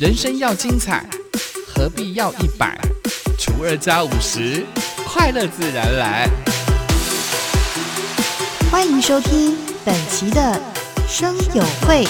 人生要精彩，何必要一百除二加五十？快乐自然来。欢迎收听本期的生友会，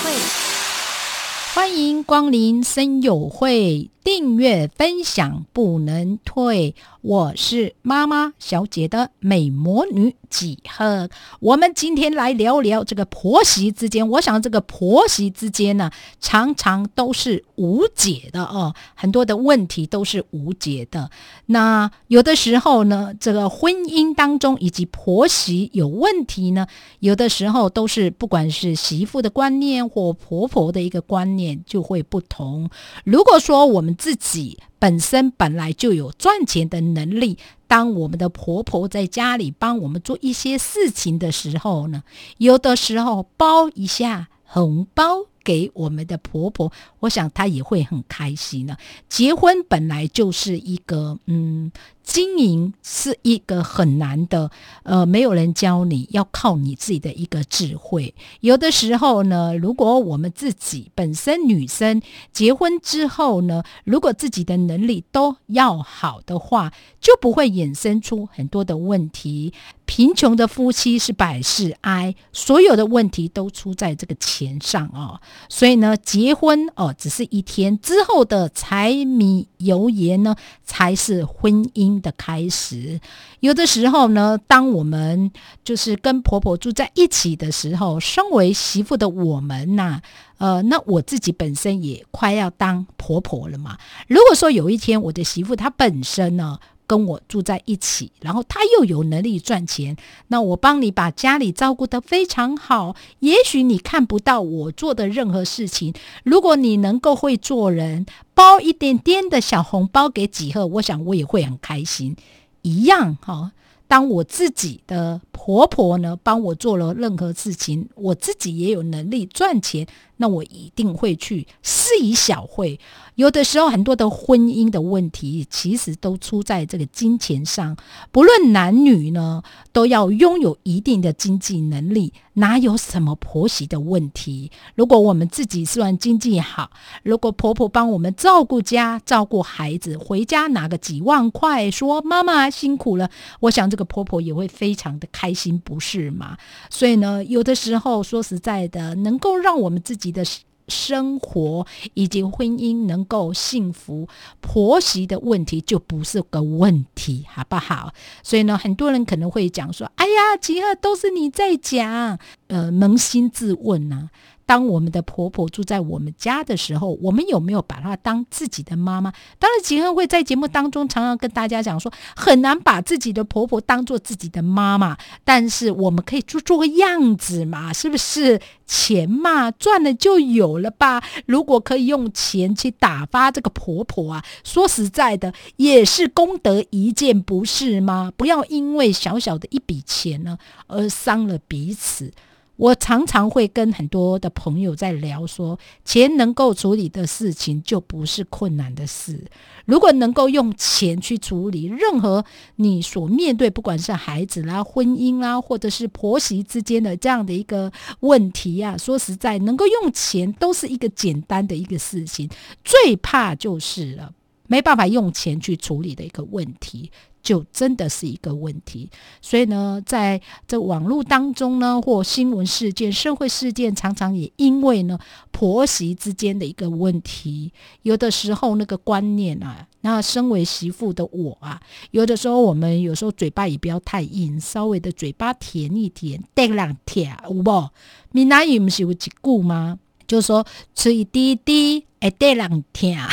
欢迎光临生友会，订阅分享不能退。我是妈妈小姐的美魔女几何，我们今天来聊聊这个婆媳之间。我想这个婆媳之间呢，常常都是无解的哦，很多的问题都是无解的。那有的时候呢，这个婚姻当中以及婆媳有问题呢，有的时候都是不管是媳妇的观念或婆婆的一个观念就会不同。如果说我们自己，本身本来就有赚钱的能力，当我们的婆婆在家里帮我们做一些事情的时候呢，有的时候包一下红包给我们的婆婆，我想她也会很开心呢。结婚本来就是一个嗯。经营是一个很难的，呃，没有人教你要靠你自己的一个智慧。有的时候呢，如果我们自己本身女生结婚之后呢，如果自己的能力都要好的话，就不会衍生出很多的问题。贫穷的夫妻是百事哀，所有的问题都出在这个钱上哦。所以呢，结婚哦，只是一天之后的柴米油盐呢，才是婚姻。的开始，有的时候呢，当我们就是跟婆婆住在一起的时候，身为媳妇的我们呐，呃，那我自己本身也快要当婆婆了嘛。如果说有一天我的媳妇她本身呢跟我住在一起，然后她又有能力赚钱，那我帮你把家里照顾得非常好，也许你看不到我做的任何事情，如果你能够会做人。包一点点的小红包给几贺，我想我也会很开心。一样哈，当我自己的婆婆呢帮我做了任何事情，我自己也有能力赚钱。那我一定会去施以小惠。有的时候，很多的婚姻的问题，其实都出在这个金钱上。不论男女呢，都要拥有一定的经济能力，哪有什么婆媳的问题？如果我们自己虽然经济好，如果婆婆帮我们照顾家、照顾孩子，回家拿个几万块，说妈妈辛苦了，我想这个婆婆也会非常的开心，不是吗？所以呢，有的时候说实在的，能够让我们自己。你的生活以及婚姻能够幸福，婆媳的问题就不是个问题，好不好？所以呢，很多人可能会讲说：“哎呀，吉尔都是你在讲。”呃，扪心自问呢。当我们的婆婆住在我们家的时候，我们有没有把她当自己的妈妈？当然，吉恩会在节目当中常常跟大家讲说，很难把自己的婆婆当做自己的妈妈，但是我们可以做做个样子嘛，是不是？钱嘛，赚了就有了吧。如果可以用钱去打发这个婆婆啊，说实在的，也是功德一件，不是吗？不要因为小小的一笔钱呢，而伤了彼此。我常常会跟很多的朋友在聊，说钱能够处理的事情就不是困难的事。如果能够用钱去处理任何你所面对，不管是孩子啦、婚姻啦，或者是婆媳之间的这样的一个问题啊，说实在，能够用钱都是一个简单的一个事情。最怕就是了，没办法用钱去处理的一个问题。就真的是一个问题，所以呢，在这网络当中呢，或新闻事件、社会事件，常常也因为呢婆媳之间的一个问题，有的时候那个观念啊，那身为媳妇的我啊，有的时候我们有时候嘴巴也不要太硬，稍微的嘴巴甜一点，带两甜，有不？闽南语不是有一句吗？就是说，吃一滴滴。哎，对两天啊！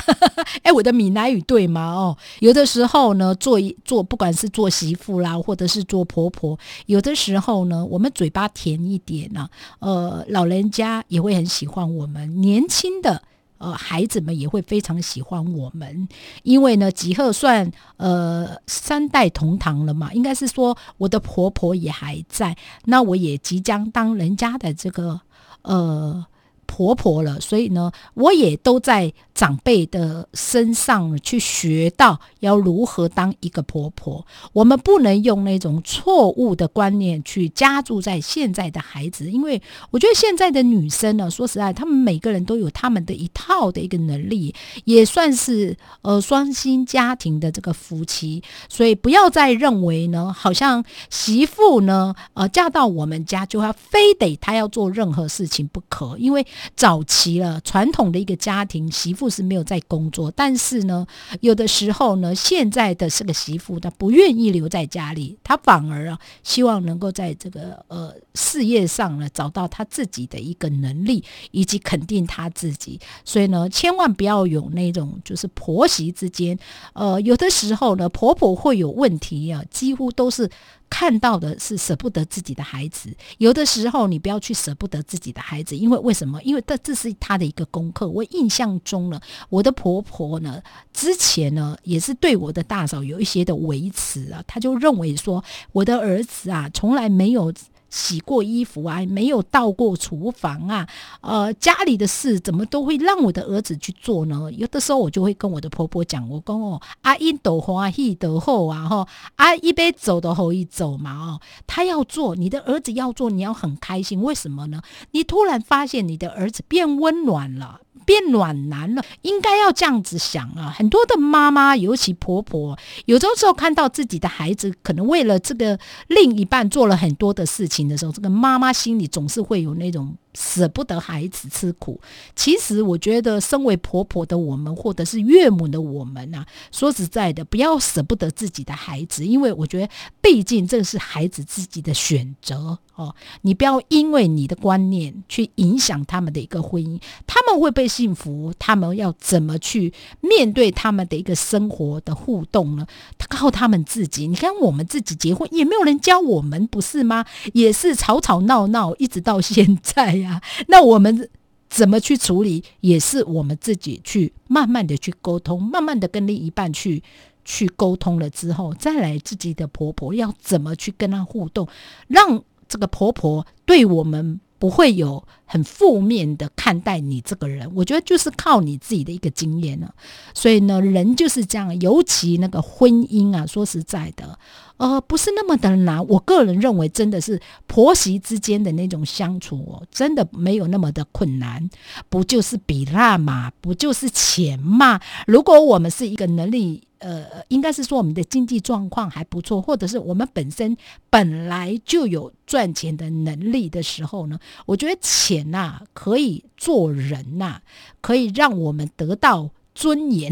哎，我的闽南语对吗？哦，有的时候呢，做一做，不管是做媳妇啦，或者是做婆婆，有的时候呢，我们嘴巴甜一点呢，呃，老人家也会很喜欢我们，年轻的呃孩子们也会非常喜欢我们，因为呢，吉贺算呃三代同堂了嘛，应该是说我的婆婆也还在，那我也即将当人家的这个呃。婆婆了，所以呢，我也都在长辈的身上去学到要如何当一个婆婆。我们不能用那种错误的观念去加注在现在的孩子，因为我觉得现在的女生呢，说实在，她们每个人都有他们的一套的一个能力，也算是呃双薪家庭的这个夫妻，所以不要再认为呢，好像媳妇呢，呃，嫁到我们家就要非得她要做任何事情不可，因为早期了传统的一个家庭，媳妇就是没有在工作，但是呢，有的时候呢，现在的这个媳妇她不愿意留在家里，她反而啊，希望能够在这个呃事业上呢，找到她自己的一个能力，以及肯定她自己，所以呢，千万不要有那种就是婆媳之间，呃，有的时候呢，婆婆会有问题啊，几乎都是。看到的是舍不得自己的孩子，有的时候你不要去舍不得自己的孩子，因为为什么？因为这这是他的一个功课。我印象中呢，我的婆婆呢，之前呢也是对我的大嫂有一些的维持啊，她就认为说我的儿子啊从来没有。洗过衣服啊，没有到过厨房啊，呃，家里的事怎么都会让我的儿子去做呢？有的时候我就会跟我的婆婆讲，我讲哦，阿因斗欢喜斗后啊，哈，阿一杯走的后一走嘛，哦，他要做，你的儿子要做，你要很开心，为什么呢？你突然发现你的儿子变温暖了。变暖男了，应该要这样子想啊！很多的妈妈，尤其婆婆，有的时候看到自己的孩子可能为了这个另一半做了很多的事情的时候，这个妈妈心里总是会有那种。舍不得孩子吃苦，其实我觉得，身为婆婆的我们，或者是岳母的我们呐，说实在的，不要舍不得自己的孩子，因为我觉得，毕竟这是孩子自己的选择哦。你不要因为你的观念去影响他们的一个婚姻，他们会被幸福，他们要怎么去面对他们的一个生活的互动呢？靠他们自己。你看，我们自己结婚也没有人教我们，不是吗？也是吵吵闹闹，一直到现在呀。啊那我们怎么去处理，也是我们自己去慢慢的去沟通，慢慢的跟另一半去去沟通了之后，再来自己的婆婆要怎么去跟她互动，让这个婆婆对我们。不会有很负面的看待你这个人，我觉得就是靠你自己的一个经验了。所以呢，人就是这样，尤其那个婚姻啊，说实在的，呃，不是那么的难。我个人认为，真的是婆媳之间的那种相处哦，真的没有那么的困难。不就是比那嘛，不就是钱嘛？如果我们是一个能力。呃，应该是说我们的经济状况还不错，或者是我们本身本来就有赚钱的能力的时候呢，我觉得钱呐可以做人呐，可以让我们得到尊严，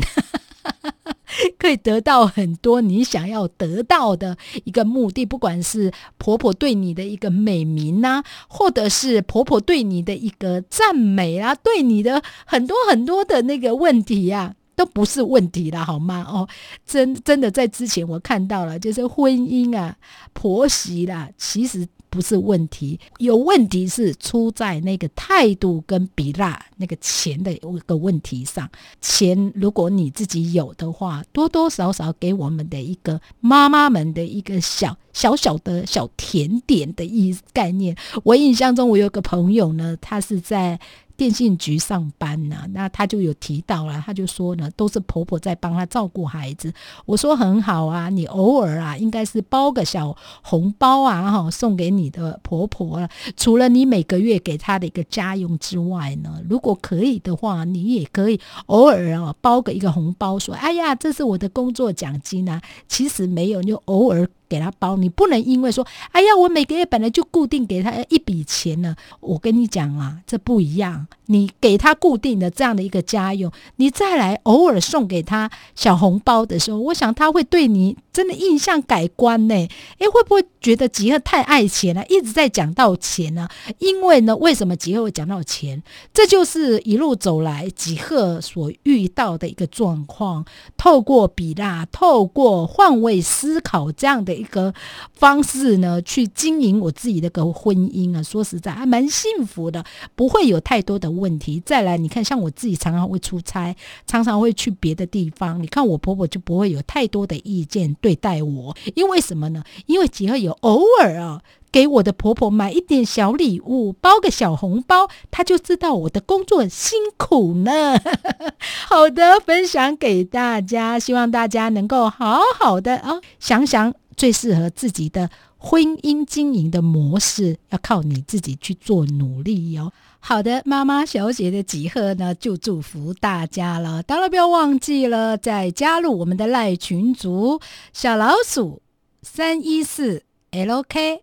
可以得到很多你想要得到的一个目的，不管是婆婆对你的一个美名呐，或者是婆婆对你的一个赞美啊，对你的很多很多的那个问题呀。都不是问题了，好吗？哦，真真的在之前我看到了，就是婚姻啊、婆媳啦，其实不是问题，有问题是出在那个态度跟比拉那个钱的一个问题上。钱如果你自己有的话，多多少少给我们的一个妈妈们的一个小小小的小甜点的意概念。我印象中，我有个朋友呢，他是在。电信局上班呢，那他就有提到了，他就说呢，都是婆婆在帮他照顾孩子。我说很好啊，你偶尔啊，应该是包个小红包啊，哈，送给你的婆婆了。除了你每个月给她的一个家用之外呢，如果可以的话，你也可以偶尔啊，包个一个红包，说，哎呀，这是我的工作奖金啊。其实没有，就偶尔。给他包，你不能因为说，哎呀，我每个月本来就固定给他一笔钱呢。我跟你讲啊，这不一样。你给他固定的这样的一个家用，你再来偶尔送给他小红包的时候，我想他会对你真的印象改观呢。诶，会不会觉得吉赫太爱钱了，一直在讲到钱呢？因为呢，为什么吉赫会讲到钱？这就是一路走来吉赫所遇到的一个状况。透过比拉，透过换位思考这样的。一个方式呢，去经营我自己的个婚姻啊，说实在还蛮幸福的，不会有太多的问题。再来，你看，像我自己常常会出差，常常会去别的地方，你看我婆婆就不会有太多的意见对待我，因为什么呢？因为只要有偶尔啊。给我的婆婆买一点小礼物，包个小红包，她就知道我的工作辛苦呢。好的，分享给大家，希望大家能够好好的啊，想想最适合自己的婚姻经营的模式，要靠你自己去做努力哟。好的，妈妈小姐的几贺呢，就祝福大家了。当然不要忘记了，再加入我们的赖群组小老鼠三一四 LKSDJ，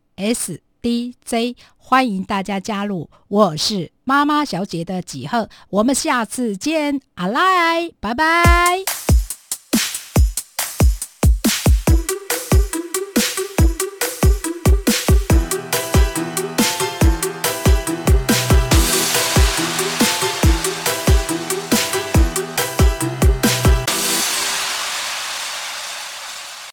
欢迎大家加入。我是妈妈小姐的几贺，我们下次见，阿赖，拜拜。